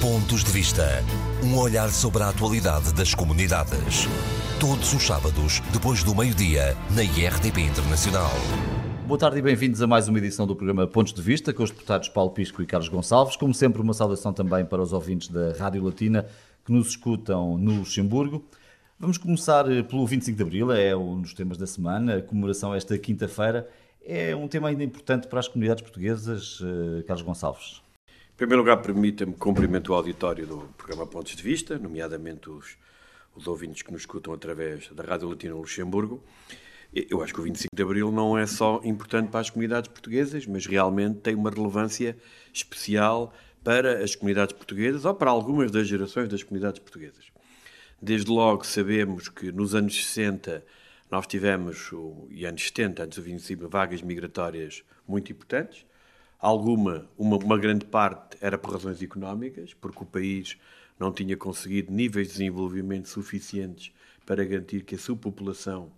Pontos de Vista. Um olhar sobre a atualidade das comunidades. Todos os sábados, depois do meio-dia, na IRTP Internacional. Boa tarde e bem-vindos a mais uma edição do programa Pontos de Vista, com os deputados Paulo Pisco e Carlos Gonçalves. Como sempre, uma saudação também para os ouvintes da Rádio Latina que nos escutam no Luxemburgo. Vamos começar eh, pelo 25 de Abril, é um dos temas da semana, a comemoração esta quinta-feira. É um tema ainda importante para as comunidades portuguesas, eh, Carlos Gonçalves. Primeiro lugar, permita-me cumprimento o auditório do programa Pontos de Vista, nomeadamente os, os ouvintes que nos escutam através da Rádio Latina Luxemburgo. Eu acho que o 25 de Abril não é só importante para as comunidades portuguesas, mas realmente tem uma relevância especial para as comunidades portuguesas ou para algumas das gerações das comunidades portuguesas. Desde logo sabemos que nos anos 60 nós tivemos, e anos 70, antes do 25, vagas migratórias muito importantes. Alguma, uma, uma grande parte era por razões económicas, porque o país não tinha conseguido níveis de desenvolvimento suficientes para garantir que a sua população,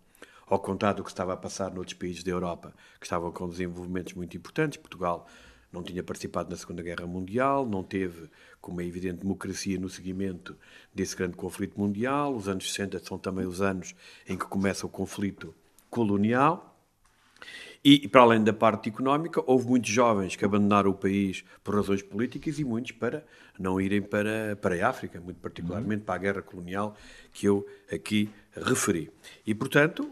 ao contrário do que estava a passar noutros países da Europa, que estavam com desenvolvimentos muito importantes, Portugal não tinha participado na Segunda Guerra Mundial, não teve, como é evidente, democracia no seguimento desse grande conflito mundial. Os anos 60 são também os anos em que começa o conflito colonial. E, para além da parte económica, houve muitos jovens que abandonaram o país por razões políticas e muitos para não irem para, para a África, muito particularmente para a guerra colonial que eu aqui referi. E, portanto,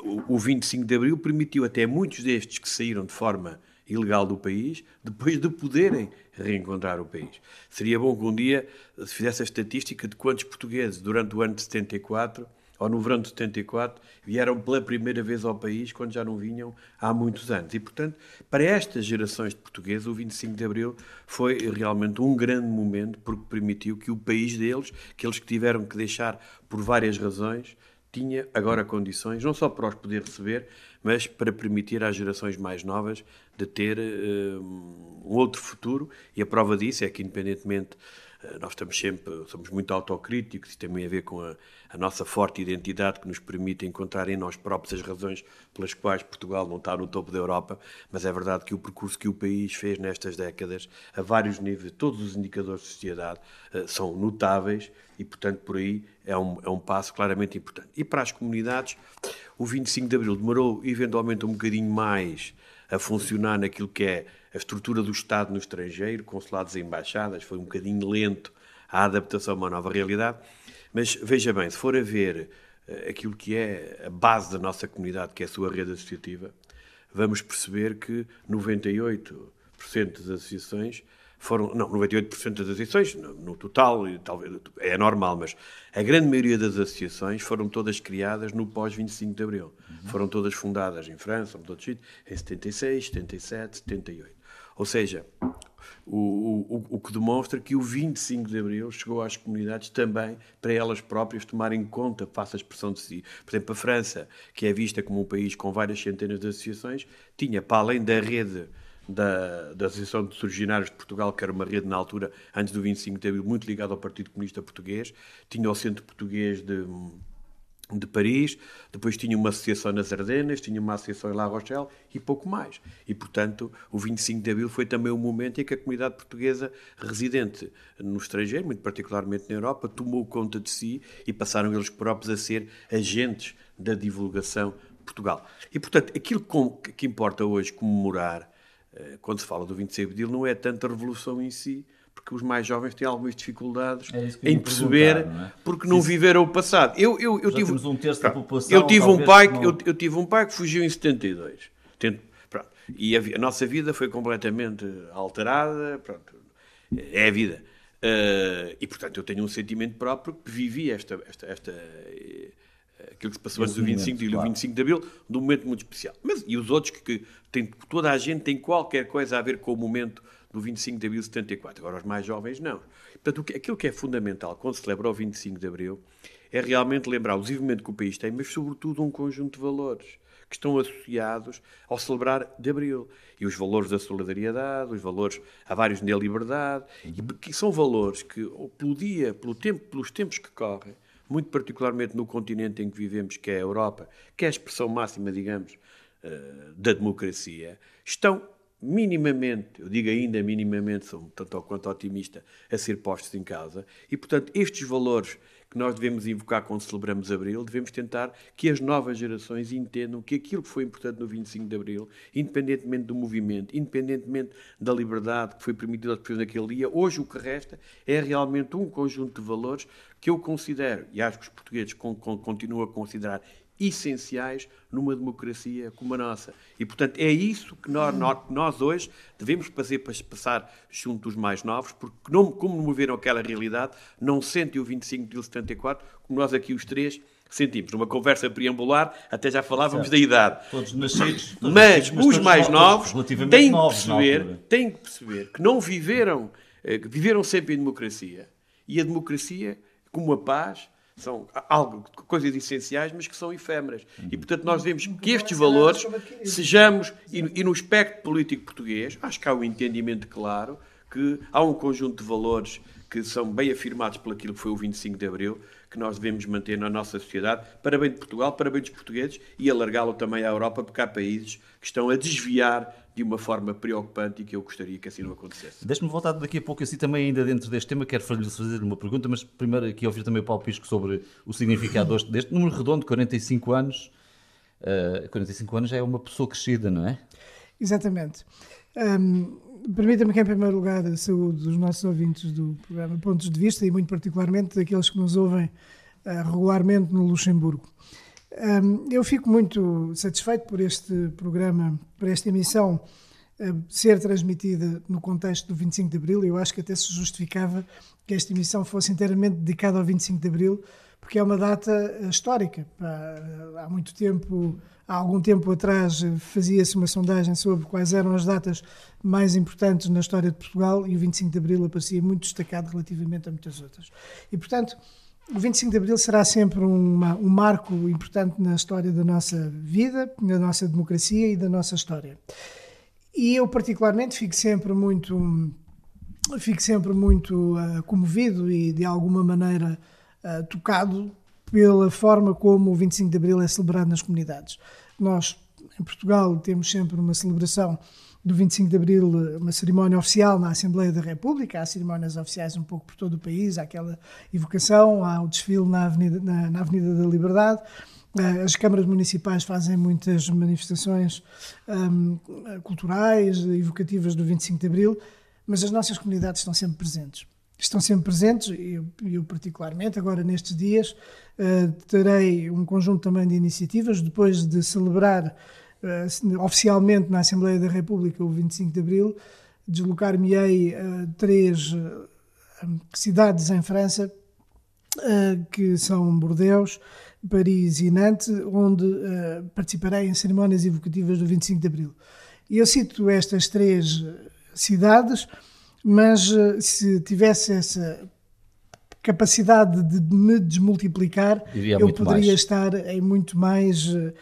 o, o 25 de Abril permitiu até muitos destes que saíram de forma ilegal do país, depois de poderem reencontrar o país. Seria bom que um dia se fizesse a estatística de quantos portugueses, durante o ano de 74, ou no verão de 74, vieram pela primeira vez ao país, quando já não vinham há muitos anos. E, portanto, para estas gerações de portugueses, o 25 de Abril foi realmente um grande momento, porque permitiu que o país deles, que eles que tiveram que deixar por várias razões, tinha agora condições, não só para os poder receber, mas para permitir às gerações mais novas de ter uh, um outro futuro. E a prova disso é que, independentemente, nós estamos sempre, somos muito autocríticos, e tem a ver com a, a, nossa forte identidade que nos permite encontrar em nós próprios as razões pelas quais Portugal não está no topo da Europa, mas é verdade que o percurso que o país fez nestas décadas, a vários níveis, todos os indicadores de sociedade uh, são notáveis e, portanto, por aí é um, é um passo claramente importante. E para as comunidades, o 25 de Abril demorou eventualmente um bocadinho mais a funcionar naquilo que é a estrutura do Estado no estrangeiro, consulados e embaixadas, foi um bocadinho lento a adaptação a uma nova realidade. Mas veja bem, se for a ver uh, aquilo que é a base da nossa comunidade, que é a sua rede associativa, vamos perceber que 98% das associações foram, não, 98% das associações, no, no, total, talvez, é normal, mas a grande maioria das associações foram todas criadas no pós-25 de Abril. Uhum. Foram todas fundadas em França, em todos em 76, 77, 78. Ou seja, o, o, o que demonstra que o 25 de Abril chegou às comunidades também para elas próprias tomarem conta, faça a expressão de si. Por exemplo, a França, que é vista como um país com várias centenas de associações, tinha, para além da rede da, da Associação de Originários de Portugal, que era uma rede na altura, antes do 25 de Abril, muito ligada ao Partido Comunista Português, tinha o Centro Português de, de Paris, depois tinha uma associação nas Ardenas, tinha uma associação em La Rochelle e pouco mais. E, portanto, o 25 de Abril foi também o momento em que a comunidade portuguesa residente no estrangeiro, muito particularmente na Europa, tomou conta de si e passaram eles próprios a ser agentes da divulgação de Portugal. E, portanto, aquilo que importa hoje comemorar eh, quando se fala do 26 de Abril, não é tanto a revolução em si, porque os mais jovens têm algumas dificuldades é em perceber, é? porque não viveram o passado. Eu, eu, eu tive, um terço da população. Eu tive, um pai, não... eu, eu, tive um pai que fugiu em 72. Tento, pronto, e a, a, nossa vida foi completamente alterada. Pronto, é a vida. Uh, e, portanto, eu tenho um sentimento próprio que vivi esta, esta, esta aquilo que se passou antes do 25 de, claro. 25 de Abril, de um momento muito especial. Mas, e os outros que, que tem, toda a gente tem qualquer coisa a ver com o momento do 25 de Abril de 74. Agora, os mais jovens, não. Portanto, aquilo que é fundamental quando se celebra o 25 de Abril é realmente lembrar o desenvolvimento que o país tem, mas, sobretudo, um conjunto de valores que estão associados ao celebrar de Abril. E os valores da solidariedade, os valores, há vários da liberdade, e que são valores que, pelo dia, pelo tempo, pelos tempos que correm, muito particularmente no continente em que vivemos, que é a Europa, que é a expressão máxima, digamos, eh, da democracia, estão minimamente, eu digo ainda minimamente, sou tanto ou quanto otimista, a ser postos em causa. E, portanto, estes valores que nós devemos invocar quando celebramos Abril, devemos tentar que as novas gerações entendam que aquilo que foi importante no 25 de Abril, independentemente do movimento, independentemente da liberdade que foi permitida aos pessoas naquele dia, hoje o que resta é realmente um conjunto de valores que eu considero, e acho que os portugueses continuam a considerar essenciais numa democracia como a nossa. E, portanto, é isso que nós, nós hoje devemos fazer para passar junto dos mais novos, porque, não, como não viveram aquela realidade, não sentem o 25 de 74, como nós aqui os três sentimos. Numa conversa preambular, até já falávamos certo. da idade. Todos nascidos. Todos mas nascidos, os mais novos têm que, perceber, têm que perceber que não viveram, eh, viveram sempre em democracia. E a democracia, como a paz, são algo, coisas essenciais, mas que são efêmeras. E, portanto, nós vemos que estes valores sejamos, e, e no espectro político português, acho que há um entendimento claro que há um conjunto de valores que são bem afirmados por aquilo que foi o 25 de Abril, que nós devemos manter na nossa sociedade, para bem de Portugal, para bem dos portugueses e alargá-lo também à Europa, porque há países que estão a desviar de uma forma preocupante e que eu gostaria que assim não acontecesse. Deixe-me voltar daqui a pouco, assim também ainda dentro deste tema, quero fazer uma pergunta, mas primeiro aqui ouvir também o Paulo Pisco sobre o significado deste número redondo, 45 anos. Uh, eh, 45 anos já é uma pessoa crescida, não é? Exatamente. Um, Permita-me que, em primeiro lugar, saúde os nossos ouvintes do programa Pontos de Vista e, muito particularmente, daqueles que nos ouvem uh, regularmente no Luxemburgo. Eu fico muito satisfeito por este programa, por esta emissão ser transmitida no contexto do 25 de Abril. Eu acho que até se justificava que esta emissão fosse inteiramente dedicada ao 25 de Abril, porque é uma data uh, histórica. Há muito tempo, há algum tempo atrás, fazia-se uma sondagem sobre quais eram as datas mais importantes na história de Portugal e o 25 de Abril aparecia muito destacado relativamente a muitas outras. E, portanto, o 25 de Abril será sempre uma, um marco importante na história da nossa vida, na nossa democracia e da nossa história. E eu, particularmente, fico sempre muito, fico sempre muito uh, comovido e, de alguma maneira, uh, tocado pela forma como o 25 de Abril é celebrado nas comunidades. Nós, em Portugal, temos sempre uma celebração do 25 de Abril uma cerimónia oficial na Assembleia da República, há cerimónias oficiais um pouco por todo o país, há aquela evocação, há o desfile na Avenida, na, na Avenida da Liberdade, as câmaras municipais fazem muitas manifestações um, culturais, evocativas do 25 de Abril, mas as nossas comunidades estão sempre presentes. Estão sempre presentes, eu, eu, particularmente, agora nestes dias, uh, terei um conjunto também de iniciativas, depois de celebrar uh, oficialmente na Assembleia da República o 25 de Abril, deslocar-me-ei a três uh, cidades em França, que são Bordeaux, Paris e Nantes, onde participarei em cerimónias evocativas do 25 de Abril. E eu cito estas três cidades, mas se tivesse essa capacidade de me desmultiplicar, Iria eu poderia mais. estar em muito mais uh,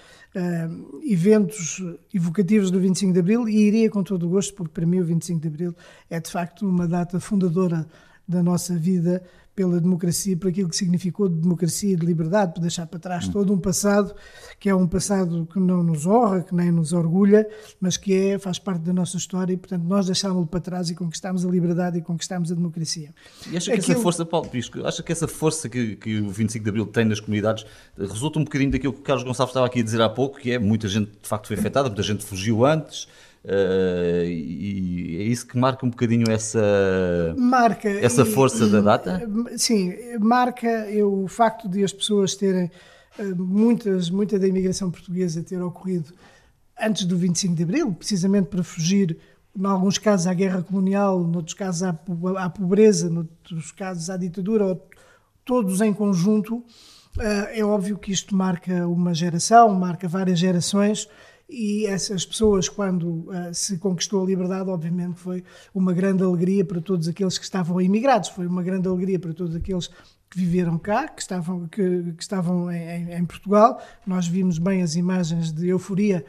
eventos evocativos do 25 de Abril e iria com todo o gosto, porque para mim o 25 de Abril é de facto uma data fundadora da nossa vida pela democracia, por aquilo que significou de democracia e de liberdade, por deixar para trás todo um passado que é um passado que não nos honra, que nem nos orgulha, mas que é, faz parte da nossa história e, portanto, nós deixámos-lo para trás e conquistámos a liberdade e conquistámos a democracia. E acha que aquilo... essa força, Paulo Pisco, acha que essa força que, que o 25 de Abril tem nas comunidades resulta um bocadinho daquilo que o Carlos Gonçalves estava aqui a dizer há pouco, que é muita gente de facto foi afetada, muita gente fugiu antes, Uh, e é isso que marca um bocadinho essa, marca, essa força e, da data? Sim, marca eu, o facto de as pessoas terem, eh, muitas, muita da imigração portuguesa ter ocorrido antes do 25 de Abril, precisamente para fugir, em alguns casos, à guerra colonial, noutros casos à, à pobreza, noutros casos à ditadura, todos em conjunto. Eh, é óbvio que isto marca uma geração, marca várias gerações e essas pessoas, quando uh, se conquistou a liberdade, obviamente foi uma grande alegria para todos aqueles que estavam imigrados, foi uma grande alegria para todos aqueles que viveram cá, que estavam, que, que estavam em, em, Portugal. Nós vimos bem as imagens de euforia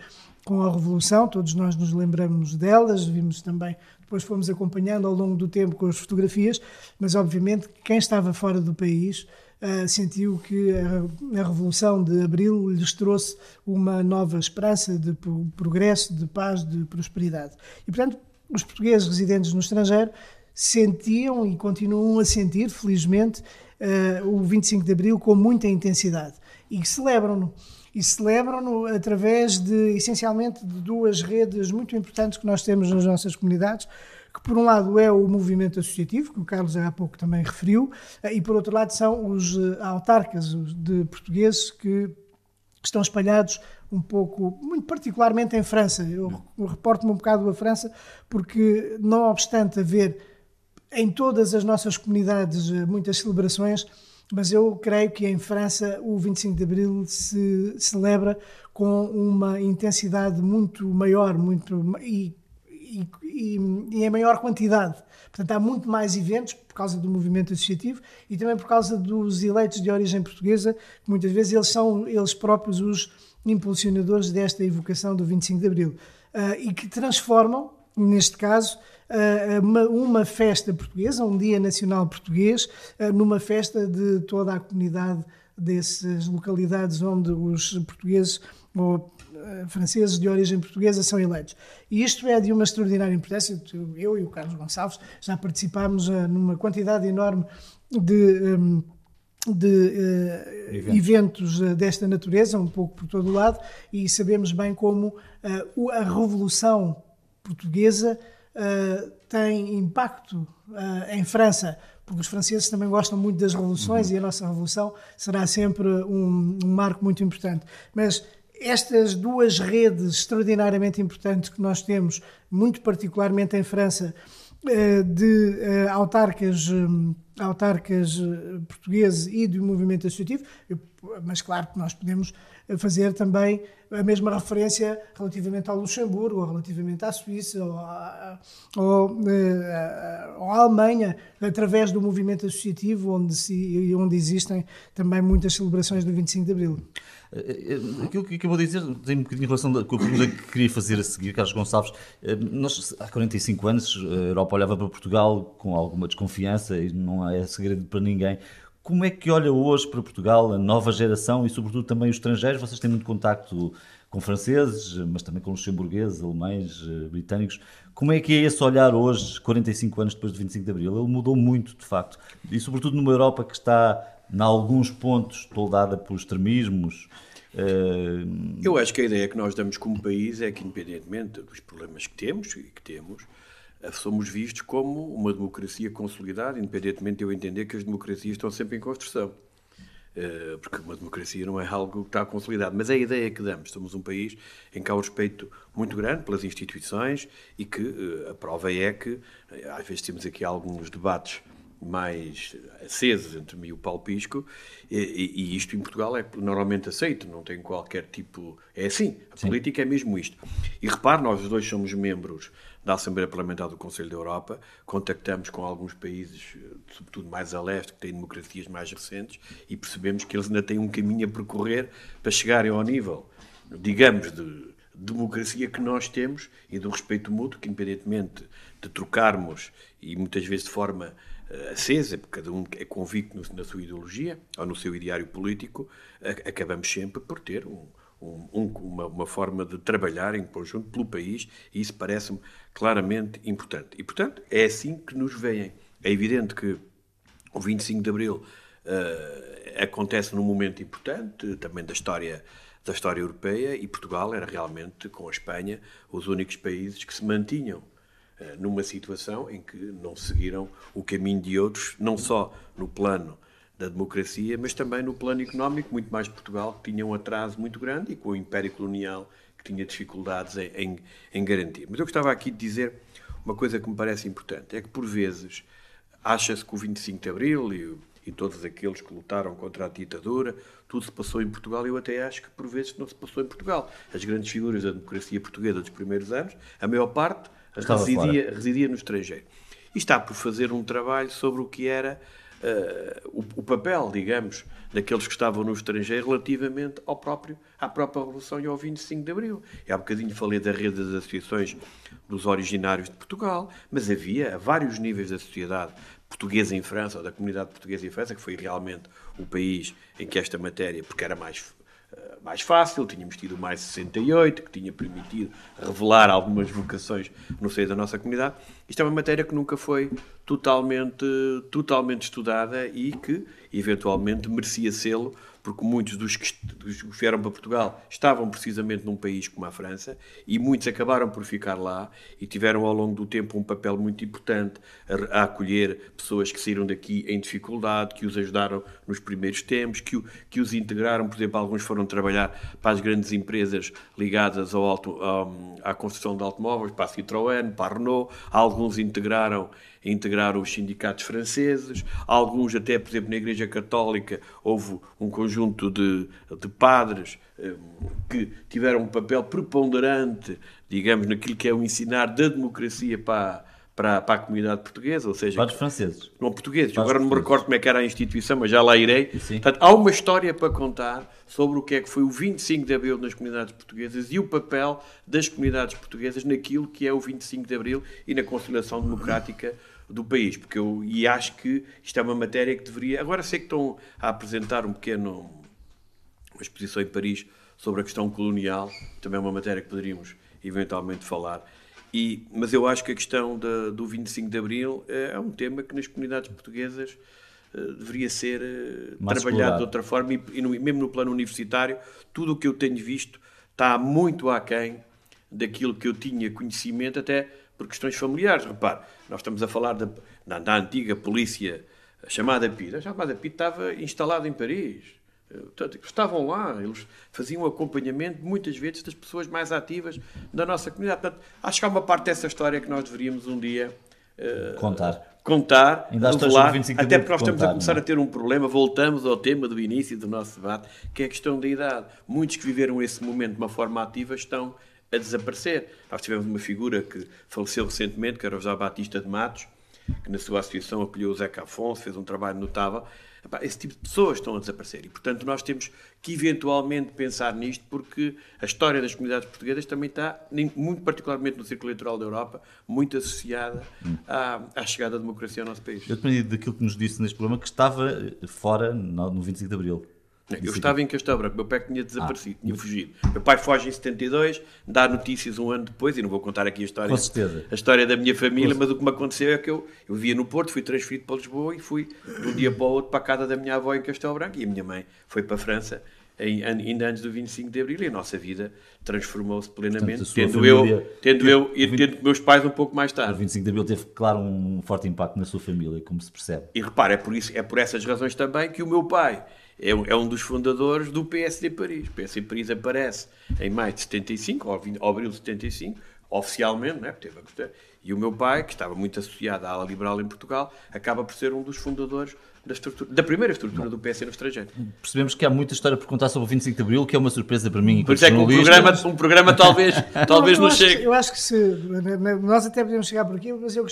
com a Revolução, todos nós nos lembramos delas, vimos também, depois fomos acompanhando ao longo do tempo com as fotografias, mas obviamente quem estava fora do país uh, sentiu que a, a, Revolução de Abril lhes trouxe uma nova esperança de progresso, de paz, de prosperidade. E, portanto, os portugueses residentes no estrangeiro sentiam e continuam a sentir, felizmente, uh, o 25 de Abril com muita intensidade e celebram-no. E celebram-no através de, essencialmente, de duas redes muito importantes que nós temos nas nossas comunidades, que por um lado é o movimento associativo, que o Carlos há pouco também referiu, eh, e por outro lado são os eh, autarcas de portugueses que estão espalhados um pouco, muito particularmente em França. Eu reporto-me um bocado a França, porque não obstante haver em todas as nossas comunidades eh, muitas celebrações, mas eu creio que em França o 25 de Abril se celebra com uma intensidade muito maior muito, e, e, e, em maior quantidade. Portanto, há muito mais eventos por causa do movimento associativo e também por causa dos eleitos de origem portuguesa, que muitas vezes eles são eles próprios os impulsionadores desta evocação do 25 de Abril uh, e que transformam, neste caso, uma, uma, festa portuguesa, um Dia Nacional Português, numa festa de toda a comunidade dessas localidades onde os portugueses ou franceses de origem portuguesa são eleitos. E isto é de uma extraordinária importância. Eu e o Carlos Gonçalves já participámos numa quantidade enorme de. Um, de uh, eventos. eventos desta natureza, um pouco por todo o lado, e sabemos bem como uh, a Revolução Portuguesa uh, tem impacto em França, porque os franceses também gostam muito das revoluções uhum. e a nossa revolução será sempre um, um marco muito importante. Mas estas duas redes extraordinariamente importantes que nós temos, muito particularmente em França, eh, de autarcas, autarcas portugueses e do movimento associativo, mas claro que nós podemos fazer também a mesma referência relativamente ao Luxemburgo, ou relativamente à Suíça, ou à, ou, eh, ou à Alemanha, através do movimento associativo, onde, se, onde existem também muitas celebrações do 25 de Abril. Eh, eh, aquilo que eu vou dizer tem um bocadinho em relação com a pergunta que queria fazer a seguir, Carlos Gonçalves. Nós, há 45 anos, a Europa olhava para Portugal com alguma desconfiança e não é segredo para ninguém como é que olha hoje para Portugal a nova geração e, sobretudo, também os estrangeiros? Vocês têm muito contacto com franceses, mas também com luxemburgueses, alemães, eh, britânicos. Como é que é esse olhar hoje, 45 anos depois de 25 de Abril? Ele mudou muito, de facto. E, sobretudo, numa Europa que está, em alguns pontos, toldada por extremismos. Eh, Eu acho que a ideia que nós damos como país é que, independentemente dos problemas que temos e que temos, somos vistos como uma democracia consolidada, independentemente de eu entender que as democracias estão sempre em construção. Eh, porque uma democracia não é algo que está consolidado. Mas é a ideia que damos. Somos um país em que há um respeito muito grande pelas instituições e que eh, a prova é que, eh, às vezes, temos aqui alguns debates mais acesos entre mim e o Paulo Pisco, e, e, isto em Portugal é normalmente aceito, não tem qualquer tipo. É assim, a Sim. política é mesmo isto. E repare, nós os dois somos membros da Assembleia Parlamentar do Conselho da Europa, contactamos com alguns países, sobretudo mais a leste, que têm democracias mais recentes, e percebemos que eles ainda têm um caminho a percorrer para chegarem ao nível, digamos, de democracia que nós temos e do respeito mútuo, que independentemente de trocarmos, e muitas vezes de forma acesa, porque cada um é convicto na sua ideologia ou no seu ideário político, acabamos sempre por ter um, um, uma, uma, forma de trabalhar em conjunto pelo país e isso parece-me claramente importante. E, portanto, é assim que nos veem. É evidente que o 25 de Abril uh, acontece num momento importante também da história da história europeia e Portugal era realmente, com a Espanha, os únicos países que se mantinham numa situação em que não seguiram o caminho de outros, não só no plano da democracia, mas também no plano económico, muito mais Portugal, que tinha um atraso muito grande e com o Império Colonial, que tinha dificuldades em, em, em garantir. Mas eu gostava aqui de dizer uma coisa que me parece importante: é que, por vezes, acha-se que o 25 de Abril e, e todos aqueles que lutaram contra a ditadura, tudo se passou em Portugal. Eu até acho que, por vezes, não se passou em Portugal. As grandes figuras da democracia portuguesa dos primeiros anos, a maior parte residia, residia no estrangeiro. E está por fazer um trabalho sobre o que era uh, o, o, papel, digamos, daqueles que estavam no estrangeiro relativamente ao próprio, à própria Revolução e ao 25 de Abril. E há bocadinho falei da rede das associações dos originários de Portugal, mas havia a vários níveis da sociedade portuguesa em França, ou da comunidade portuguesa em França, que foi realmente o país em que esta matéria, porque era mais mais fácil, tínhamos tido o mais 68, que tinha permitido revelar algumas vocações no seio da nossa comunidade. Isto é uma matéria que nunca foi totalmente, totalmente estudada e que, eventualmente, merecia sê-lo porque muitos dos que, dos que vieram para Portugal estavam precisamente num país como a França e muitos acabaram por ficar lá e tiveram ao longo do tempo um papel muito importante a, a acolher pessoas que saíram daqui em dificuldade, que os ajudaram nos primeiros tempos, que, que os integraram, por exemplo, alguns foram trabalhar para as grandes empresas ligadas ao auto, à construção de automóveis, para a Citroën, para a Renault, alguns integraram integraram os sindicatos franceses, alguns até, por exemplo, na Igreja Católica houve um conjunto de, de padres eh, que tiveram um papel preponderante, digamos, naquilo que é o ensinar da democracia para, para, para a comunidade portuguesa, ou seja... Padres franceses. Não, portugueses. Padres Agora não me recordo como é que era a instituição, mas já lá irei. Sim. Portanto, há uma história para contar sobre o que é que foi o 25 de Abril nas comunidades portuguesas e o papel das comunidades portuguesas naquilo que é o 25 de Abril e na conciliação democrática do país, porque eu e acho que isto é uma matéria que deveria. Agora sei que estão a apresentar um pequeno uma exposição em Paris sobre a questão colonial, também é uma matéria que poderíamos eventualmente falar. E, mas eu acho que a questão de, do 25 de Abril é, é um tema que nas comunidades portuguesas uh, deveria ser uh, trabalhado explorado. de outra forma e, e no, mesmo no plano universitário, tudo o que eu tenho visto está muito aquém daquilo que eu tinha conhecimento, até por questões familiares. Repare, nós estamos a falar da, da, da antiga polícia chamada PID. A chamada PID estava instalada em Paris. Portanto, estavam lá, eles faziam acompanhamento muitas vezes das pessoas mais ativas da nossa comunidade. Portanto, acho que há uma parte dessa história que nós deveríamos um dia uh, contar. Contar, Ainda revelar, até porque nós estamos a começar não? É? a ter um problema. Voltamos ao tema do início do nosso debate, que é a questão da idade. Muitos que viveram esse momento de uma forma ativa estão a desaparecer. Nós tivemos uma figura que faleceu recentemente, que era o José Batista de Matos, que na sua associação acolheu o Zeca Afonso, fez um trabalho notável. Esse tipo de pessoas estão a desaparecer e, portanto, nós temos que eventualmente pensar nisto, porque a história das comunidades portuguesas também está, muito particularmente no círculo eleitoral da Europa, muito associada à, à chegada da democracia ao nosso país. Eu dependi daquilo que nos disse neste programa, que estava fora no 25 de Abril. Eu estava em Castelo Branco, meu pai tinha desaparecido, ah. tinha fugido. Meu pai foge em 72, dá notícias um ano depois, e não vou contar aqui a história, Com certeza. A história da minha família, mas o que me aconteceu é que eu, eu vivia no Porto, fui transferido para Lisboa e fui de um dia para o outro para a casa da minha avó em Castelo Branco, e a minha mãe foi para a França em, ainda antes do 25 de Abril, e a nossa vida transformou-se plenamente, Portanto, tendo, família, eu, tendo eu e tendo meus pais um pouco mais tarde. O 25 de Abril teve, claro, um forte impacto na sua família, como se percebe. E repare, é por, isso, é por essas razões também que o meu pai é, é um dos fundadores do PSD Paris. O PSD Paris aparece em maio de 75, ou, ou abril de 75, oficialmente, né, teve a e o meu pai, que estava muito associado à ala liberal em Portugal, acaba por ser um dos fundadores da, estrutura, da primeira estrutura do PS no estrangeiro. Percebemos que há muita história por contar sobre o 25 de Abril, que é uma surpresa para mim. Por isso é que um programa, um programa talvez, talvez não, chegue. eu acho que se. Nós até podemos chegar por aqui, mas eu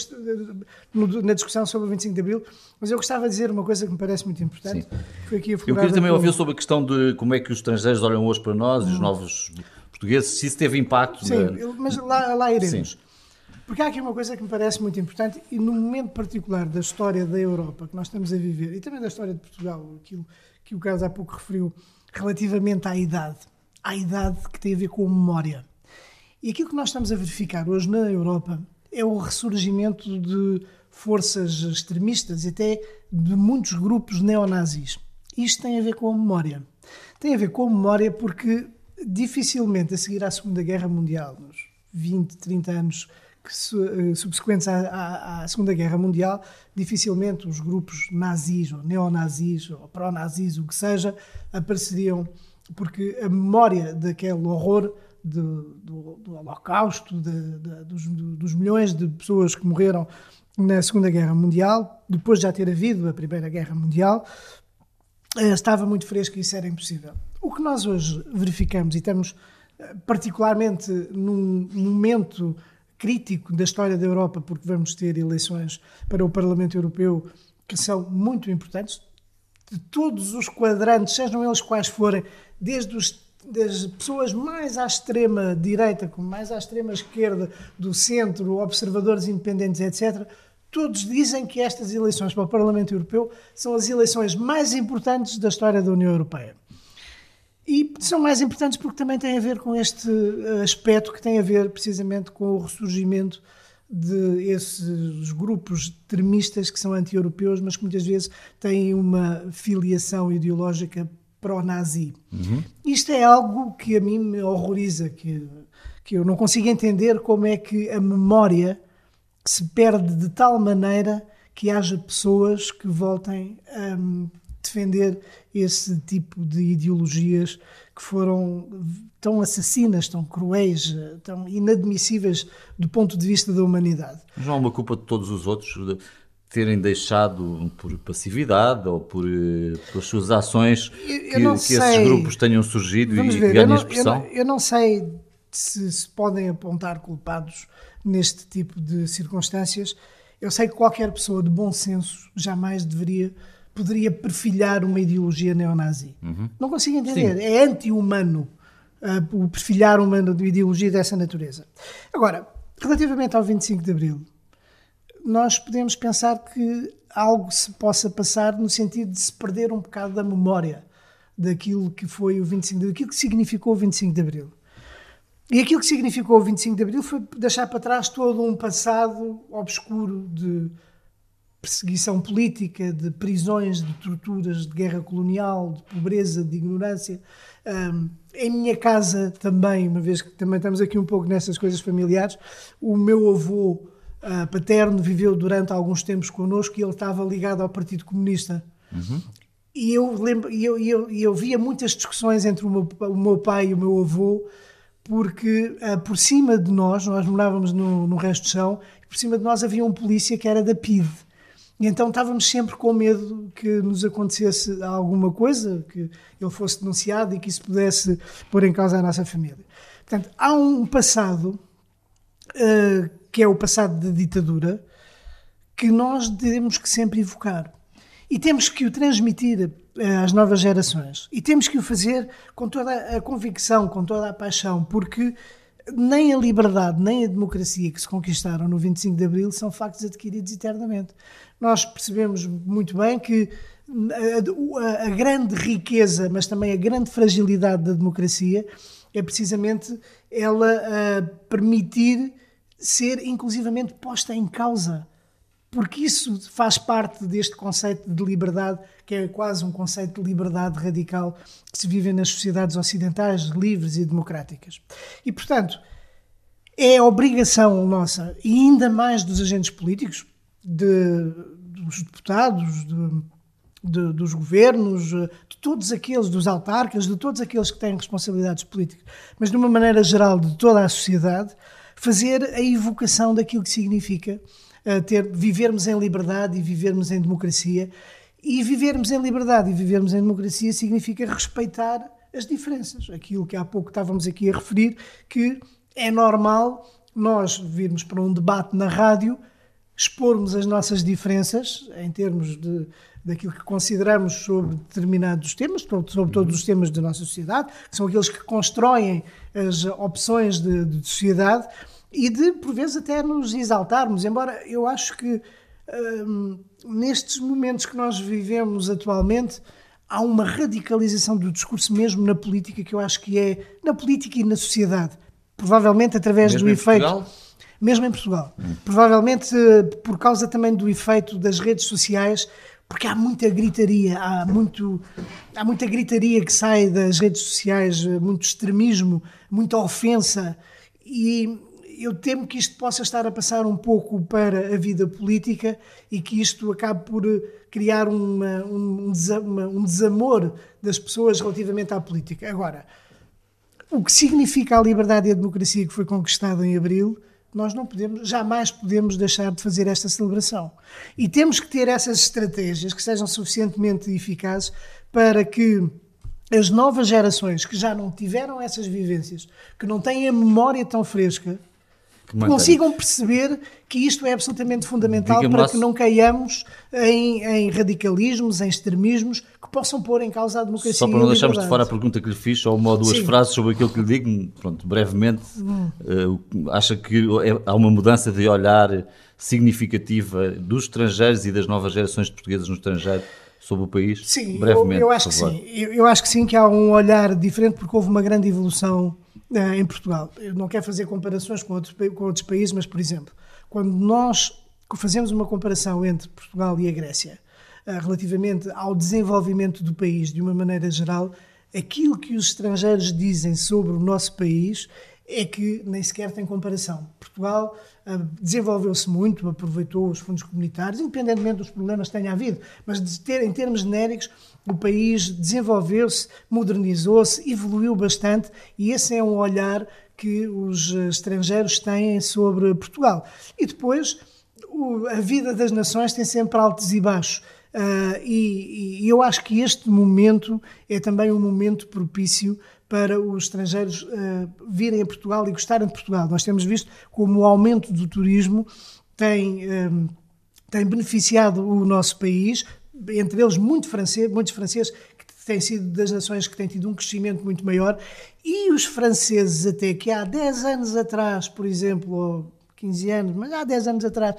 na discussão sobre o 25 de Abril, mas eu gostava de dizer uma coisa que me parece muito importante. Foi aqui eu queria também ouvir sobre a questão de como é que os estrangeiros olham hoje para nós e os hum. novos portugueses, se isso teve impacto. Sim, na... mas lá, lá iremos. Sim. Porque há aqui uma coisa que me parece muito importante, e no momento particular da história da Europa que nós estamos a viver, e também da história de Portugal, aquilo que o Carlos há pouco referiu, relativamente à idade, à idade que tem a ver com a memória. E aquilo que nós estamos a verificar hoje na Europa é o ressurgimento de forças extremistas e até de muitos grupos neonazis. Isto tem a ver com a memória. Tem a ver com a memória porque dificilmente a seguir à Segunda Guerra Mundial, nos 20, 30 anos que, subsequentes à, à, à, Segunda Guerra Mundial, dificilmente os grupos nazis, ou neonazis, ou pró-nazis, o que seja, apareceriam, porque a memória daquele horror de, do, do, Holocausto, de, de, dos, dos, milhões de pessoas que morreram na Segunda Guerra Mundial, depois de já ter havido a Primeira Guerra Mundial, eh, estava muito fresco e isso era impossível. O que nós hoje verificamos, e estamos eh, particularmente num momento crítico da história da Europa, porque vamos ter eleições para o Parlamento Europeu que são muito importantes, de todos os quadrantes, sejam eles quais forem, desde os das pessoas mais à extrema direita, como mais à extrema esquerda, do centro, observadores independentes, etc., todos dizem que estas eleições para o Parlamento Europeu são as eleições mais importantes da história da União Europeia. E são mais importantes porque também têm a ver com este eh, aspecto que tem a ver precisamente com o ressurgimento de esses grupos termistas que são anti-europeus, mas que muitas vezes têm uma filiação ideológica pró-nazi. Uhum. Isto é algo que a mim me horroriza, que, que eu não consigo entender como é que a memória se perde de tal maneira que haja pessoas que voltem a defender esse tipo de ideologias que foram tão assassinas, tão cruéis, tão inadmissíveis do ponto de vista da humanidade. Mas não há uma culpa de todos os outros de terem deixado por passividade ou por, eh, pelas suas ações eu, eu que, que esses grupos tenham surgido Vamos e ver, ganhem expressão? Eu não, eu não sei se se podem apontar culpados neste tipo de circunstâncias. Eu sei que qualquer pessoa de bom senso jamais deveria poderia perfilhar uma ideologia neonazi. Uhum. Não consigo entender. Sim. É anti-humano uh, o perfilhar uma ideologia dessa natureza. Agora, relativamente ao 25 de Abril, nós podemos pensar que algo se possa passar no sentido de se perder um bocado da memória daquilo que foi o 25 de Abril, aquilo que significou o 25 de Abril. E aquilo que significou o 25 de Abril foi deixar para trás todo um passado obscuro de perseguição política, de prisões, de torturas, de guerra colonial, de pobreza, de ignorância. Um, em minha casa também, uma vez que também estamos aqui um pouco nessas coisas familiares, o meu avô uh, paterno viveu durante alguns tempos connosco e ele estava ligado ao Partido Comunista. Uhum. E eu, lembro, eu, eu, eu via muitas discussões entre o meu, o meu pai e o meu avô, porque uh, por cima de nós, nós morávamos no, no resto de chão, por cima de nós havia um polícia que era da PIDE e então estávamos sempre com medo que nos acontecesse alguma coisa, que ele fosse denunciado e que isso pudesse pôr em causa a nossa família. Portanto, há um passado, uh, que é o passado da ditadura, que nós temos que sempre evocar. E temos que o transmitir uh, às novas gerações. E temos que o fazer com toda a convicção, com toda a paixão, porque nem a liberdade nem a democracia que se conquistaram no 25 de Abril são factos adquiridos eternamente. Nós percebemos muito bem que a, a, grande riqueza, mas também a grande fragilidade da democracia é precisamente ela permitir ser inclusivamente posta em causa. Porque isso faz parte deste conceito de liberdade, que é quase um conceito de liberdade radical que se vive nas sociedades ocidentais livres e democráticas. E, portanto, é obrigação nossa, e ainda mais dos agentes políticos, de, dos deputados, de, de, dos governos, de todos aqueles, dos autarcas, de todos aqueles que têm responsabilidades políticas, mas de uma maneira geral de toda a sociedade, fazer a evocação daquilo que significa uh, ter, vivermos em liberdade e vivermos em democracia. E vivermos em liberdade e vivermos em democracia significa respeitar as diferenças. Aquilo que há pouco estávamos aqui a referir, que é normal nós virmos para um debate na rádio expormos as nossas diferenças em termos de daquilo que consideramos sobre determinados temas, sobre todos os temas da nossa sociedade, que são aqueles que constroem as opções de, de sociedade e de, por vezes, até nos exaltarmos. Embora eu acho que hum, nestes momentos que nós vivemos atualmente, há uma radicalização do discurso mesmo na política que eu acho que é na política e na sociedade. Provavelmente através mesmo do efeito. Portugal? mesmo em Portugal. Hum. Provavelmente eh, por causa também do efeito das redes sociais, porque há muita gritaria, há, muito, há muita gritaria que sai das redes sociais, eh, muito extremismo, muita ofensa, e eu temo que isto possa estar a passar um pouco para a vida política e que isto acabe por eh, criar uma, um, um desamor das pessoas relativamente à política. Agora, o que significa a liberdade e a democracia que foi conquistada em Abril nós não podemos, jamais podemos deixar de fazer esta celebração. E temos que ter essas estratégias que sejam suficientemente eficazes para que as novas gerações que já não tiveram essas vivências, que não têm a memória tão fresca, que consigam perceber que isto é absolutamente fundamental para que não caiamos em, em, radicalismos, em extremismos que possam pôr em causa a democracia. Só para não deixarmos de fora a pergunta que lhe fiz, só uma ou duas Sim. frases sobre aquilo que lhe digo, pronto, brevemente. Hum. Uh, acha que é, há uma mudança de olhar significativa dos estrangeiros e das novas gerações de portugueses no estrangeiro sobre o país? Sim, brevemente, eu, eu acho que sim. Eu, eu, acho que sim que há um olhar diferente porque houve uma grande evolução uh, em Portugal. Eu não quero fazer comparações com outros, com outros países, mas, por exemplo, quando nós fazemos uma comparação entre Portugal e a Grécia uh, relativamente ao desenvolvimento do país de uma maneira geral, aquilo que os estrangeiros dizem sobre o nosso país é que nem sequer tem comparação. Portugal uh, desenvolveu-se muito, aproveitou os fundos comunitários, independentemente dos problemas que tenha havido, mas ter, em termos genéricos, o país desenvolveu-se, modernizou-se, evoluiu bastante e esse é um olhar que os estrangeiros têm sobre Portugal. E depois, o, a vida das nações tem sempre altos e baixos. Uh, e, e, eu acho que este momento é também um momento propício para os estrangeiros uh, virem a Portugal e gostarem de Portugal. Nós temos visto como o aumento do turismo tem, um, eh, tem beneficiado o nosso país, entre eles muito francês, muitos franceses que têm sido das nações que têm tido um crescimento muito maior, e os franceses até que há 10 anos atrás, por exemplo, ou 15 anos, mas há 10 anos atrás,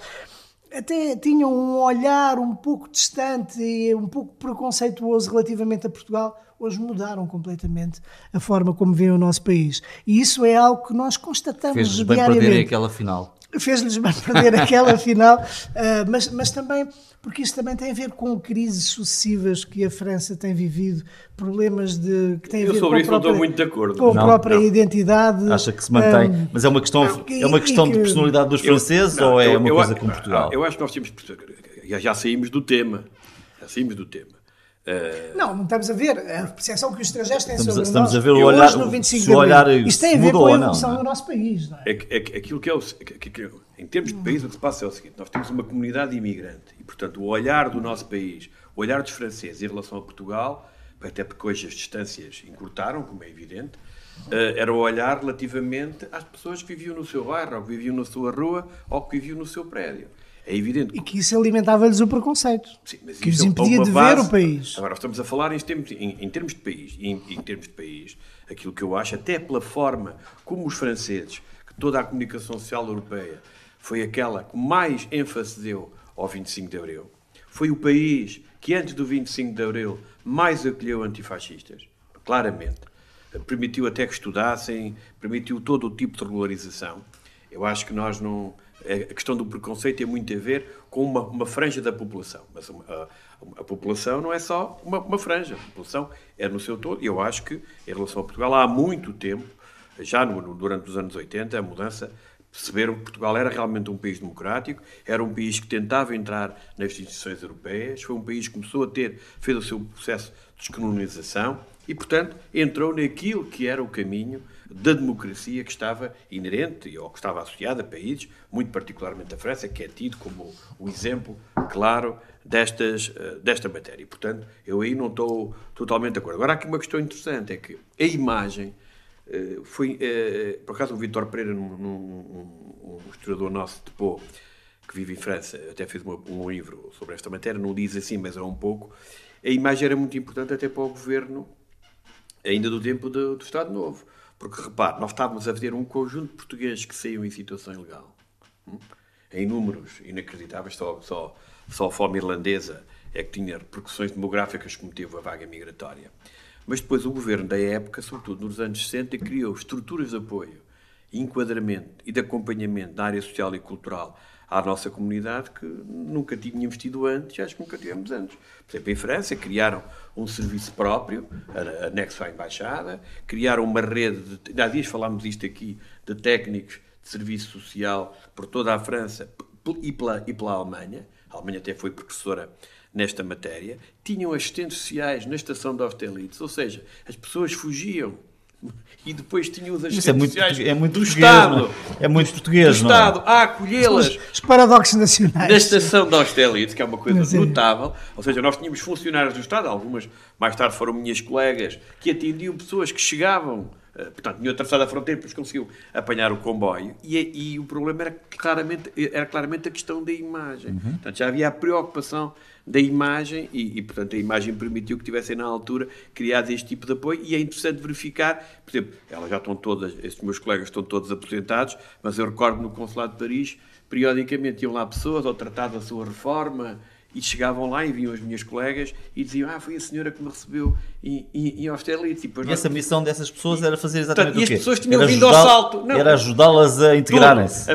até tinham um olhar um pouco distante e um pouco preconceituoso relativamente a Portugal, hoje mudaram completamente a forma como veem o nosso país. E isso é algo que nós constatamos Fez-lhes bem perderem aquela final. Fez-lhes bem perder aquela final, uh, mas, mas também porque isso também tem a ver com crises sucessivas que a França tem vivido, problemas de que têm a ver com a própria, muito de acordo. Com a não, própria não. identidade. Acha que se mantém, um, mas é uma questão, não, é uma questão de personalidade dos franceses eu, ou é eu, uma eu, coisa com Portugal? Eu acho que nós temos já, já saímos do tema, já saímos do tema. Uh... Não, não estamos a ver a percepção que os estrangeiros têm estamos, sobre estamos nós. a ver o olhar, hoje, no 25 de olhar Isto tem a ver com a evolução não, do nosso país. Não é? É, é, aquilo que é, o, que, que, em termos de país, o que se passa é o seguinte: nós temos uma comunidade imigrante e, portanto, o olhar do nosso país, o olhar dos franceses em relação a Portugal, até porque hoje as distâncias encurtaram, como é evidente, uh, era o olhar relativamente às pessoas que viviam no seu bairro, ou que viviam na sua rua, ou que viviam no seu prédio. É evidente. E que isso alimentava-lhes o preconceito. Sim, mas que os é impedia de base... ver o país. Agora, estamos a falar em termos, em, em termos de país. Em, em, termos de país, aquilo que eu acho, até pela forma como os franceses, que toda a comunicação social europeia foi aquela que mais ênfase deu ao 25 de Abril. Foi o país que, antes do 25 de Abril, mais acolheu antifascistas. Claramente. Permitiu até que estudassem, permitiu todo o tipo de regularização. Eu acho que nós não a questão do preconceito tem muito a ver com uma, uma franja da população. Mas a, a, população não é só uma, uma, franja, a população é no seu todo. E eu acho que, em relação a Portugal, há muito tempo, já no, durante os anos 80, a mudança perceberam que Portugal era realmente um país democrático, era um país que tentava entrar nas instituições europeias, foi um país que começou a ter, fez o seu processo de descolonização e, portanto, entrou naquilo que era o caminho da democracia que estava inerente ou que estava associada a países, muito particularmente a França, que é tido como o exemplo claro destas, eh, desta matéria. E, portanto, eu aí não estou totalmente de acordo. Agora, há aqui uma questão interessante, é que a imagem eh, foi, eh, por acaso, o Vitor Pereira, um, um, um historiador nosso de Pô, que vive em França, até fez um livro sobre esta matéria, não diz assim, mas é um pouco. A imagem era muito importante até para o governo, ainda do tempo do, do Estado Novo porque, repare, nós estávamos a ver um conjunto de portugueses que saíam em situação ilegal. Hum? Em números inacreditáveis, só, só, só a fome irlandesa é que tinha repercussões demográficas como teve a vaga migratória. Mas depois o governo da época, sobretudo nos anos 60, criou estruturas de apoio, enquadramento e de acompanhamento da área social e cultural à nossa comunidade que nunca tínhamos tido antes acho que nunca tivemos antes. Por exemplo, em França criaram um serviço próprio, anexo à embaixada, criaram uma rede, de, há dias falámos isto aqui, de técnicos de serviço social por toda a França e pela, e pela Alemanha, a Alemanha até foi precursora nesta matéria, tinham assistentes sociais na estação de hostelites, ou seja, as pessoas fugiam e depois tinha os agentes é muito, sociais é muito do Estado. É muito português, do Estado a acolhê-las. Os, os, paradoxos nacionais. Na estação de Austerlitz, que é uma coisa notável. Ou seja, nós tínhamos funcionários do Estado, algumas mais tarde foram minhas colegas, que atendiam pessoas que chegavam Uh, portanto, tinham atravessado a fronteira, depois conseguiu apanhar o comboio. E, e, o problema era claramente, era claramente a questão da imagem. Uhum. Portanto, já havia a preocupação da imagem e, e, portanto, a imagem permitiu que tivessem na altura criado este tipo de apoio e é interessante verificar, por exemplo, elas já estão todas, estes meus colegas estão todos aposentados, mas eu recordo no Consulado de Paris, periodicamente iam lá pessoas ou tratar da sua reforma, e chegavam lá e vinham as minhas colegas e diziam: Ah, foi a senhora que me recebeu em, em, em Austerlitz. E, e essa missão dessas pessoas era fazer exatamente Portanto, o quê? E as pessoas tinham era vindo ao salto. Não, era ajudá-las a integrarem-se.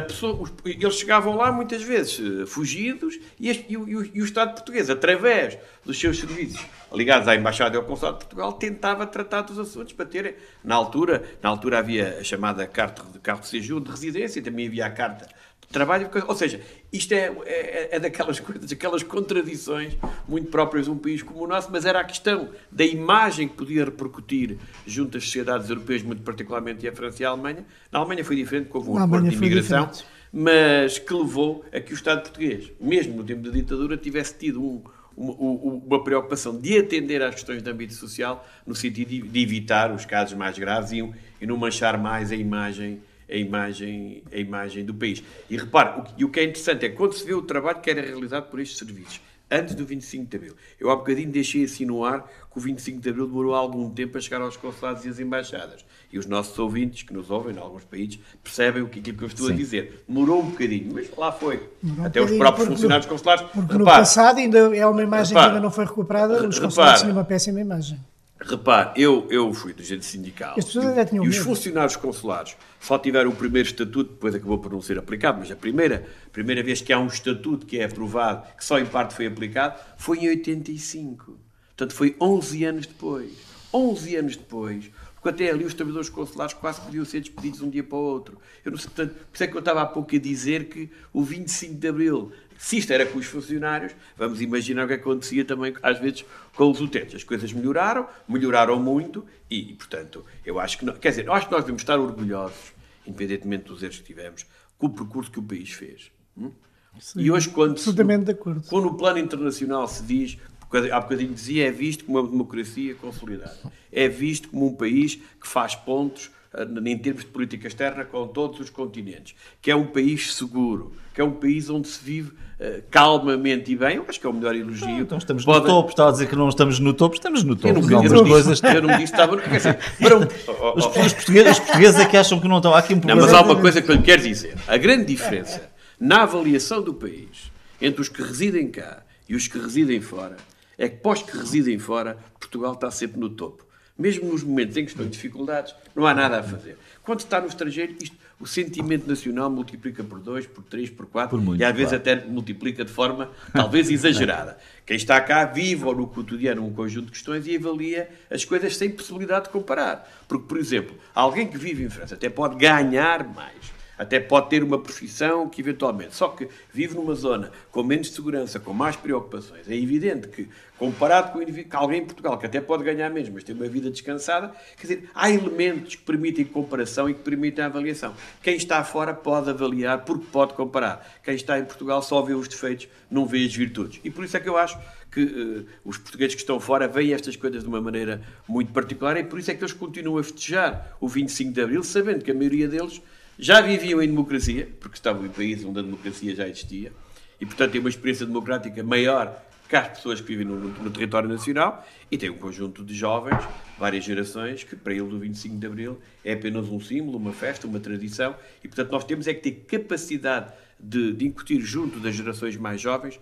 Eles chegavam lá muitas vezes uh, fugidos e, este, e, o, e, o, Estado português, através dos seus serviços ligados à Embaixada e ao Consulado de Portugal, tentava tratar dos assuntos para terem. Na altura, na altura havia a chamada carta de carro de residência, também havia a carta trabalho, ou seja, isto é, é, é, daquelas coisas, aquelas contradições muito próprias de um país como o nosso, mas era a questão da imagem que podia repercutir junto às sociedades europeias, muito particularmente a França e a Alemanha. Na Alemanha foi diferente, houve um acordo de imigração, mas que levou a que o Estado português, mesmo no tempo da ditadura, tivesse tido um, uma, uma, preocupação de atender às questões de âmbito social, no sentido de, de evitar os casos mais graves e, e não manchar mais a imagem a imagem, a imagem do país. E repare, o, e o que é interessante é que quando se vê o trabalho que era realizado por estes serviços, antes do 25 de Abril, eu há bocadinho deixei insinuar que o 25 de Abril demorou algum tempo a chegar aos consulados e às embaixadas. E os nossos ouvintes que nos ouvem, em alguns países, percebem o que, aquilo que eu estou Sim. a dizer. Demorou um bocadinho, mas lá foi. Demorou Até um os próprios funcionários consulares. Porque repare, no passado ainda é uma imagem repare, que ainda não foi recuperada, os consulados tinham uma péssima imagem. Repare, eu, eu fui dirigente sindical e, e os funcionários consulares só tiveram o primeiro estatuto, depois acabou por não ser aplicado, mas a primeira, primeira vez que há um estatuto que é aprovado, que só em parte foi aplicado, foi em 85. Portanto, foi 11 anos depois. 11 anos depois, porque até ali os trabalhadores consulares quase podiam ser despedidos de um dia para o outro. Eu não sei, portanto, por isso é que eu estava há pouco a dizer que o 25 de Abril se isto era com os funcionários, vamos imaginar o que acontecia também, às vezes, com os utentes. As coisas melhoraram, melhoraram muito e, portanto, eu acho que... Não, quer dizer, eu acho que nós devemos estar orgulhosos, independentemente dos erros que tivemos, com o percurso que o país fez. Hum? Sim, e hoje, quando, absolutamente de acordo. quando no plano internacional se diz, há bocadinho dizia, é visto como uma democracia consolidada. É visto como um país que faz pontos eh, em termos de política externa com todos os continentes, que é um país seguro, que é um país onde se vive uh, calmamente e bem, eu acho que é o melhor elogio. Ah, então estamos Pode... no topo, estava a dizer que não estamos no topo, estamos no topo. Eu não, eu não, coisas... eu não disse estava no... Dizer, para um... os, os, portugueses, os portugueses é que acham que não estão. Há aqui um problema. Não, mas há uma coisa que eu lhe quero dizer. A grande diferença na avaliação do país entre os que residem cá e os que residem fora é que, os que residem fora, Portugal está sempre no topo mesmo nos momentos em que estão em dificuldades, não há nada a fazer. Quando está no estrangeiro, isto, o sentimento nacional multiplica por dois, por três, por quatro, por muito, e às vezes até multiplica de forma talvez exagerada. Quem está cá vive ou no cotidiano um conjunto de questões e avalia as coisas sem possibilidade de comparar. Porque, por exemplo, alguém que vive em França até pode ganhar mais até pode ter uma profissão que eventualmente, só que vive numa zona com menos segurança, com mais preocupações. É evidente que, comparado com, com alguém em Portugal que até pode ganhar menos, mas tem uma vida descansada, quer dizer, há elementos que permitem comparação e que permitem avaliação. Quem está fora pode avaliar porque pode comparar. Quem está em Portugal só vê os defeitos, não vê as virtudes. E por isso é que eu acho que uh, os portugueses que estão fora veem estas coisas de uma maneira muito particular e por isso é que eles continuam a festejar o 25 de Abril, sabendo que a maioria deles já viviam em democracia, porque estavam em países onde a democracia já existia, e portanto têm uma experiência democrática maior que as pessoas que vivem no, no, território nacional, e tem um conjunto de jovens, várias gerações, que para eles o 25 de Abril é apenas um símbolo, uma festa, uma tradição, e portanto nós temos é que ter capacidade de, de incutir junto das gerações mais jovens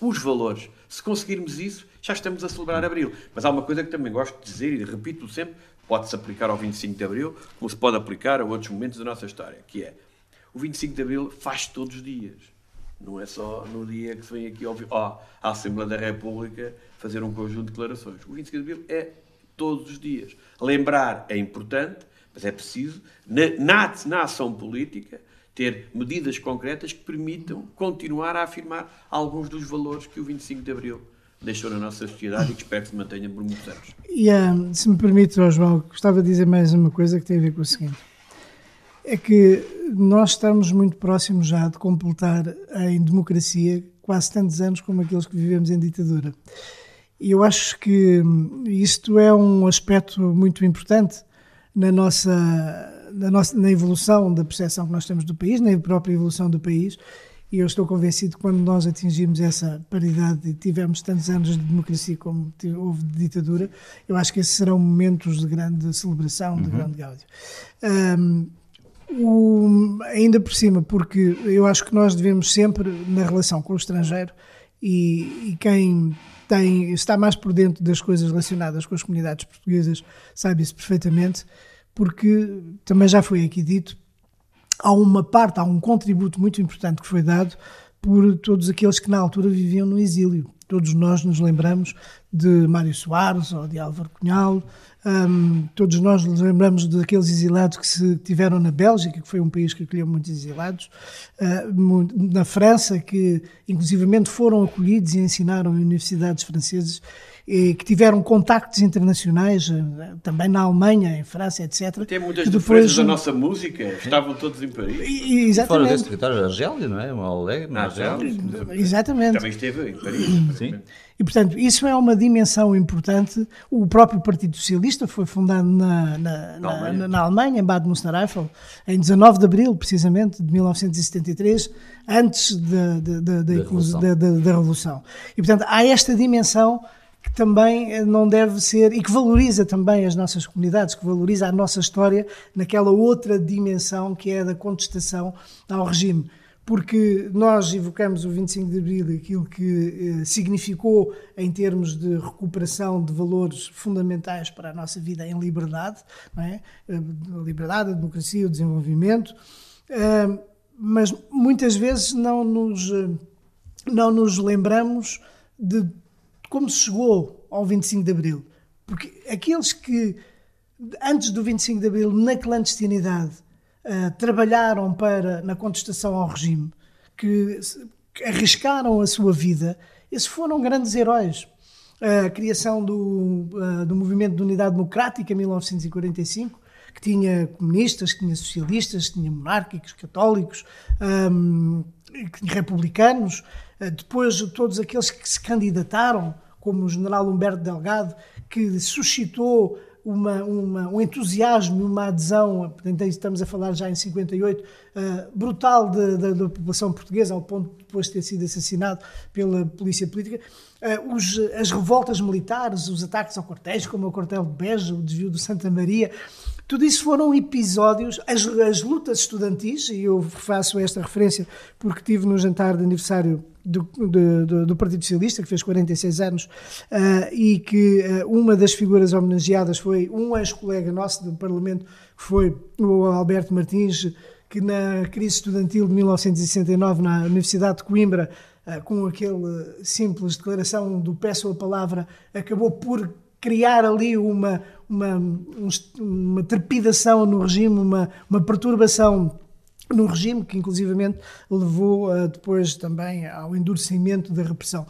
os valores. Se conseguirmos isso, já estamos a celebrar Abril. Mas há uma coisa que também gosto de dizer, e repito sempre, pode-se aplicar ao 25 de Abril, como se pode aplicar a outros momentos da nossa história, que é o 25 de Abril faz todos os dias. Não é só no dia que se vem aqui ao, à Assembleia da República fazer um conjunto de declarações. O 25 de Abril é todos os dias. Lembrar é importante, mas é preciso, na, na, na ação política, ter medidas concretas que permitam continuar a afirmar alguns dos valores que o 25 de Abril deixou na nossa sociedade e que espero que se mantenha por muitos anos. E uh, se me permite, Oswaldo, gostava de dizer mais uma coisa que tem a ver com o seguinte. É que nós estamos muito próximos já de completar em democracia quase tantos anos como aqueles que vivemos em ditadura. E eu acho que isto é um aspecto muito importante na nossa, na nossa na evolução da percepção que nós temos do país, na própria evolução do país. E eu estou convencido que quando nós atingimos essa paridade e tivermos tantos anos de democracia como houve de ditadura, eu acho que esses serão momentos de grande celebração, de uhum. grande gáudio. Um, o, ainda por cima, porque eu acho que nós devemos sempre, na relação com o estrangeiro, e, e quem tem, está mais por dentro das coisas relacionadas com as comunidades portuguesas sabe isso perfeitamente, porque também já foi aqui dito, há uma parte, há um contributo muito importante que foi dado por todos aqueles que na altura viviam no exílio. Todos nós nos lembramos de Mário Soares ou de Álvaro Cunhal, um, todos nós nos lembramos daqueles exilados que se tiveram na Bélgica, que foi um país que acolheu muitos exilados, uh, na França, que inclusivamente foram acolhidos e ensinaram em universidades francesas que tiveram contactos internacionais, eh, também na Alemanha, em França, etc. Tem muitas depois da nossa música, estavam todos em Paris. E, exatamente. Fora desse território, Argélia, não é? Uma alegre, Argélia. Exatamente. Também esteve em Paris. Sim. E, portanto, isso é uma dimensão importante. O próprio Partido Socialista foi fundado na, na, na, Alemanha. na Alemanha, em Bad Münstereifel, em 19 de abril, precisamente, de 1973, antes da, da, da, da, Revolução. da, da Revolução. E, portanto, há esta dimensão que também eh, não deve ser, e que valoriza também as nossas comunidades, que valoriza a nossa história naquela outra dimensão que é da contestação ao regime. Porque nós evocamos o 25 de Abril, aquilo que eh, significou em termos de recuperação de valores fundamentais para a nossa vida em liberdade, é? Eh, a liberdade, a democracia, o desenvolvimento, eh, mas muitas vezes não nos, eh, não nos lembramos de como chegou ao 25 de Abril. Porque aqueles que, antes do 25 de Abril, na clandestinidade, uh, trabalharam para, na contestação ao regime, que, que arriscaram a sua vida, esses foram grandes heróis. A criação do, uh, do Movimento de Unidade Democrática em 1945, que tinha comunistas, que tinha socialistas, que tinha monárquicos, católicos, um, republicanos, uh, depois todos aqueles que se candidataram como o general Humberto Delgado, que suscitou uma, uma, um entusiasmo e uma adesão, estamos a falar já em 58, uh, eh, brutal da população portuguesa, ao ponto de depois ter sido assassinado pela polícia política. Uh, os, as revoltas militares, os ataques ao quartéis, como o quartel de Beja, o desvio do Santa Maria, tudo isso foram episódios, as, as lutas estudantis, e eu faço esta referência porque tive no jantar de aniversário do, do, do, Partido Socialista, que fez 46 anos, uh, e que uh, uma das figuras homenageadas foi um ex-colega nosso do Parlamento, que foi o Alberto Martins, que na crise estudantil de 1969 na Universidade de Coimbra, uh, com aquele simples declaração do peço a palavra, acabou por criar ali uma, uma, uma trepidação no regime, uma, uma perturbação no regime, que inclusivamente levou uh, depois também ao endurecimento da repressão.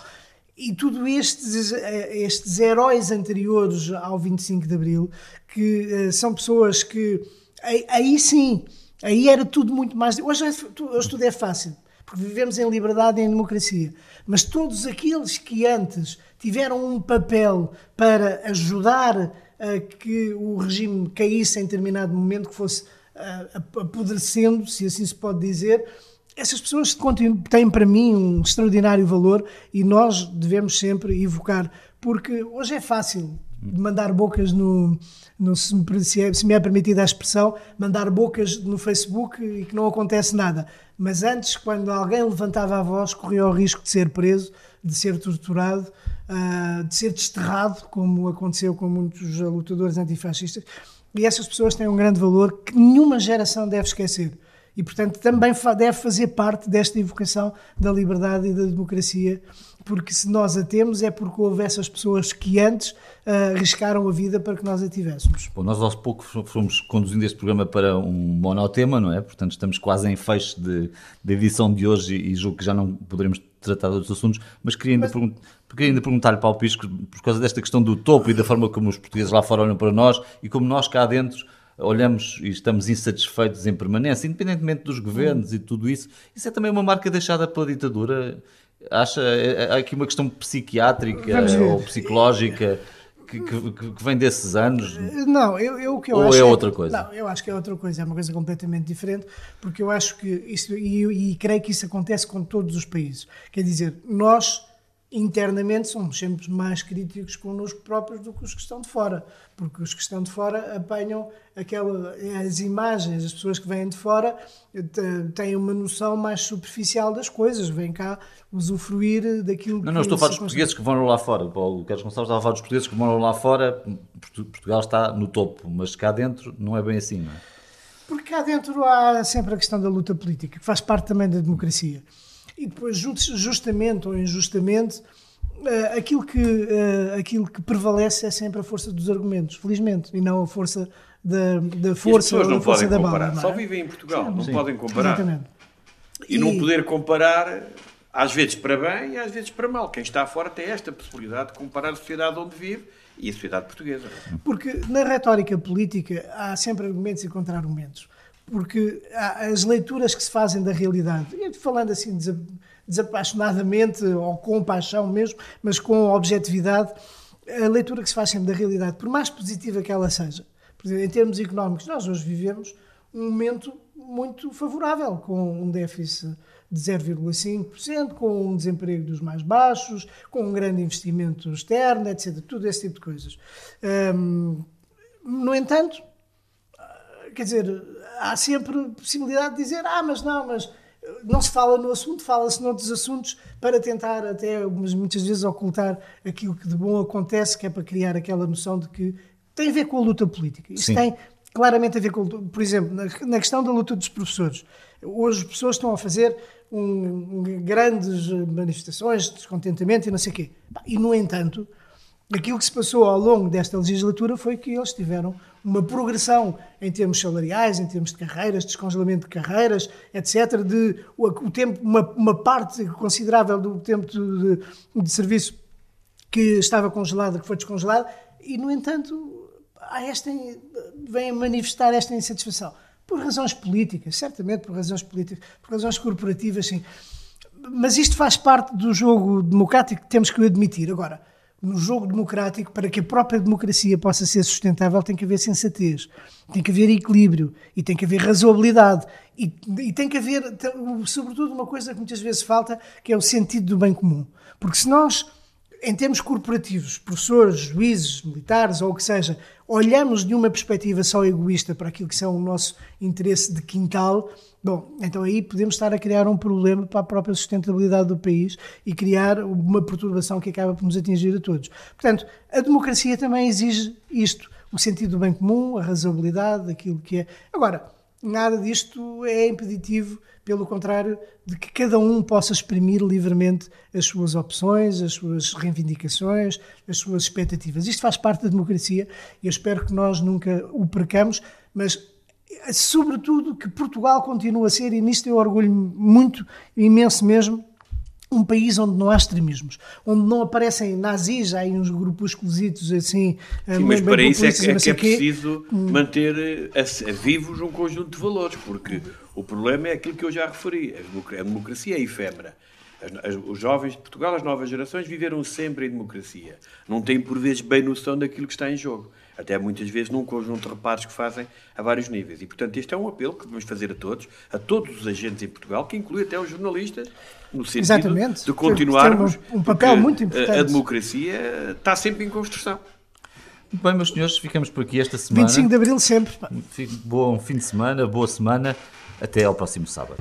E tudo estes, eh, estes heróis anteriores ao 25 de Abril, que uh, são pessoas que aí, aí, sim, aí era tudo muito mais. Hoje, hoje tudo é fácil, porque vivemos em liberdade e em democracia. Mas todos aqueles que antes tiveram um papel para ajudar a que o regime caísse em determinado momento, que fosse apodrecendo, se assim se pode dizer, essas pessoas têm para mim um extraordinário valor e nós devemos sempre evocar, porque hoje é fácil mandar bocas no, no se, me, é, se me é permitida a expressão, mandar bocas no Facebook e que não acontece nada. Mas antes, quando alguém levantava a voz, corria o risco de ser preso, de ser torturado, uh, de ser desterrado, como aconteceu com muitos lutadores antifascistas. E essas pessoas têm um grande valor que nenhuma geração deve esquecer. E, portanto, também deve fazer parte desta evocação da liberdade e da democracia, porque se nós a temos é porque houve essas pessoas que antes uh, arriscaram a vida para que nós a tivéssemos. Bom, nós aos poucos fomos conduzindo este programa para um monotema, não é? Portanto, estamos quase em fecho de, edição de hoje e julgo que já não poderemos tratar de outros assuntos, mas queria ainda, mas... queria ainda perguntar-lhe para o Pisco, por causa desta questão do topo e da forma como os portugueses lá fora olham para nós e como nós cá dentro olhamos e estamos insatisfeitos em permanência, independentemente dos governos e tudo isso, isso é também uma marca deixada pela ditadura? Acha, há aqui uma questão psiquiátrica ou psicológica que, que, que vem desses anos? Não, eu, eu o que eu Ou acho é outra coisa? Não, eu acho que é outra coisa, é uma coisa completamente diferente, porque eu acho que isso, e, e creio que isso acontece com todos os países. Quer dizer, nós internamente somos sempre mais críticos connosco próprios do que os que estão de fora, porque os que estão de fora apanham aquela, as imagens, as pessoas que vêm de fora têm uma noção mais superficial das coisas, vêm cá usufruir daquilo não, que... Não, estou a falar dos portugueses que vão lá fora, o Carlos Gonçalves estava a falar dos portugueses que vão lá fora, Portugal está no topo, mas cá dentro não é bem assim, não é? Porque cá dentro há sempre a questão da luta política, que faz parte também da democracia e depois, justamente ou injustamente, eh, aquilo que, eh, aquilo que prevalece é sempre a força dos argumentos, felizmente, e não a força da, da força, e as pessoas não força podem da comparar. bala. Só vivem em Portugal, Sim, não sim. podem comparar. Exatamente. E, e não poder comparar, às vezes para bem e às vezes para mal. Quem está fora tem esta possibilidade de comparar a sociedade onde vive e a sociedade portuguesa. Porque na retórica política há sempre argumentos e contra-argumentos. Porque as leituras que se fazem da realidade, falando assim desapaixonadamente ou com paixão mesmo, mas com objetividade, a leitura que se faz sempre da realidade, por mais positiva que ela seja, em termos económicos, nós hoje vivemos um momento muito favorável, com um déficit de 0,5%, com um desemprego dos mais baixos, com um grande investimento externo, etc. Tudo esse tipo de coisas. Hum, no entanto, quer dizer, há sempre possibilidade de dizer, ah, mas não, mas não se fala no assunto, fala-se noutros assuntos para tentar até muitas vezes ocultar aquilo que de bom acontece, que é para criar aquela noção de que tem a ver com a luta política. Isso Sim. tem claramente a ver com, por exemplo, na, questão da luta dos professores. Hoje as pessoas estão a fazer um, grandes manifestações de descontentamento e não sei o quê. E, no entanto, aquilo que se passou ao longo desta legislatura foi que eles tiveram uma progressão em termos salariais, em termos de carreiras, descongelamento de carreiras, etc., de o, tempo, uma, uma, parte considerável do tempo de, de, serviço que estava congelada, que foi descongelada, e, no entanto, há esta, vem manifestar esta insatisfação. Por razões políticas, certamente por razões políticas, por razões corporativas, sim. Mas isto faz parte do jogo democrático que temos que admitir. Agora, no jogo democrático, para que a própria democracia possa ser sustentável, tem que haver sensatez, tem que haver equilíbrio e tem que haver razoabilidade. E, e, tem que haver, sobretudo, uma coisa que muitas vezes falta, que é o sentido do bem comum. Porque se nós, em termos corporativos, professores, juízes, militares ou o que seja, olhamos de uma perspectiva só egoísta para aquilo que são o nosso interesse de quintal, Bom, então aí podemos estar a criar um problema para a própria sustentabilidade do país e criar uma perturbação que acaba por nos atingir a todos. Portanto, a democracia também exige isto, o sentido do bem comum, a razoabilidade, aquilo que é. Agora, nada disto é impeditivo, pelo contrário, de que cada um possa exprimir livremente as suas opções, as suas reivindicações, as suas expectativas. Isto faz parte da democracia e eu espero que nós nunca o percamos, mas sobretudo que Portugal continua a ser, e nisto eu orgulho muito, imenso mesmo, um país onde não há extremismos, onde não aparecem nazis, há aí uns grupúsculos assim. Sim, mas para isso é que, é, que é preciso hum. manter a, a, vivos um conjunto de valores, porque o problema é aquilo que eu já referi: a democracia é efêmera. As, as, os jovens de Portugal, as novas gerações, viveram sempre em democracia. Não têm, por vezes, bem noção daquilo que está em jogo até muitas vezes num conjunto de reparos que fazem a vários níveis. E, portanto, este é um apelo que devemos fazer a todos, a todos os agentes em Portugal, que inclui até os jornalistas, no sentido Exatamente. de continuarmos. Um, um papel muito importante. A democracia está sempre em construção. Muito bem, meus senhores, ficamos por aqui esta semana. 25 de Abril sempre. Bom fim de semana, boa semana. Até ao próximo sábado.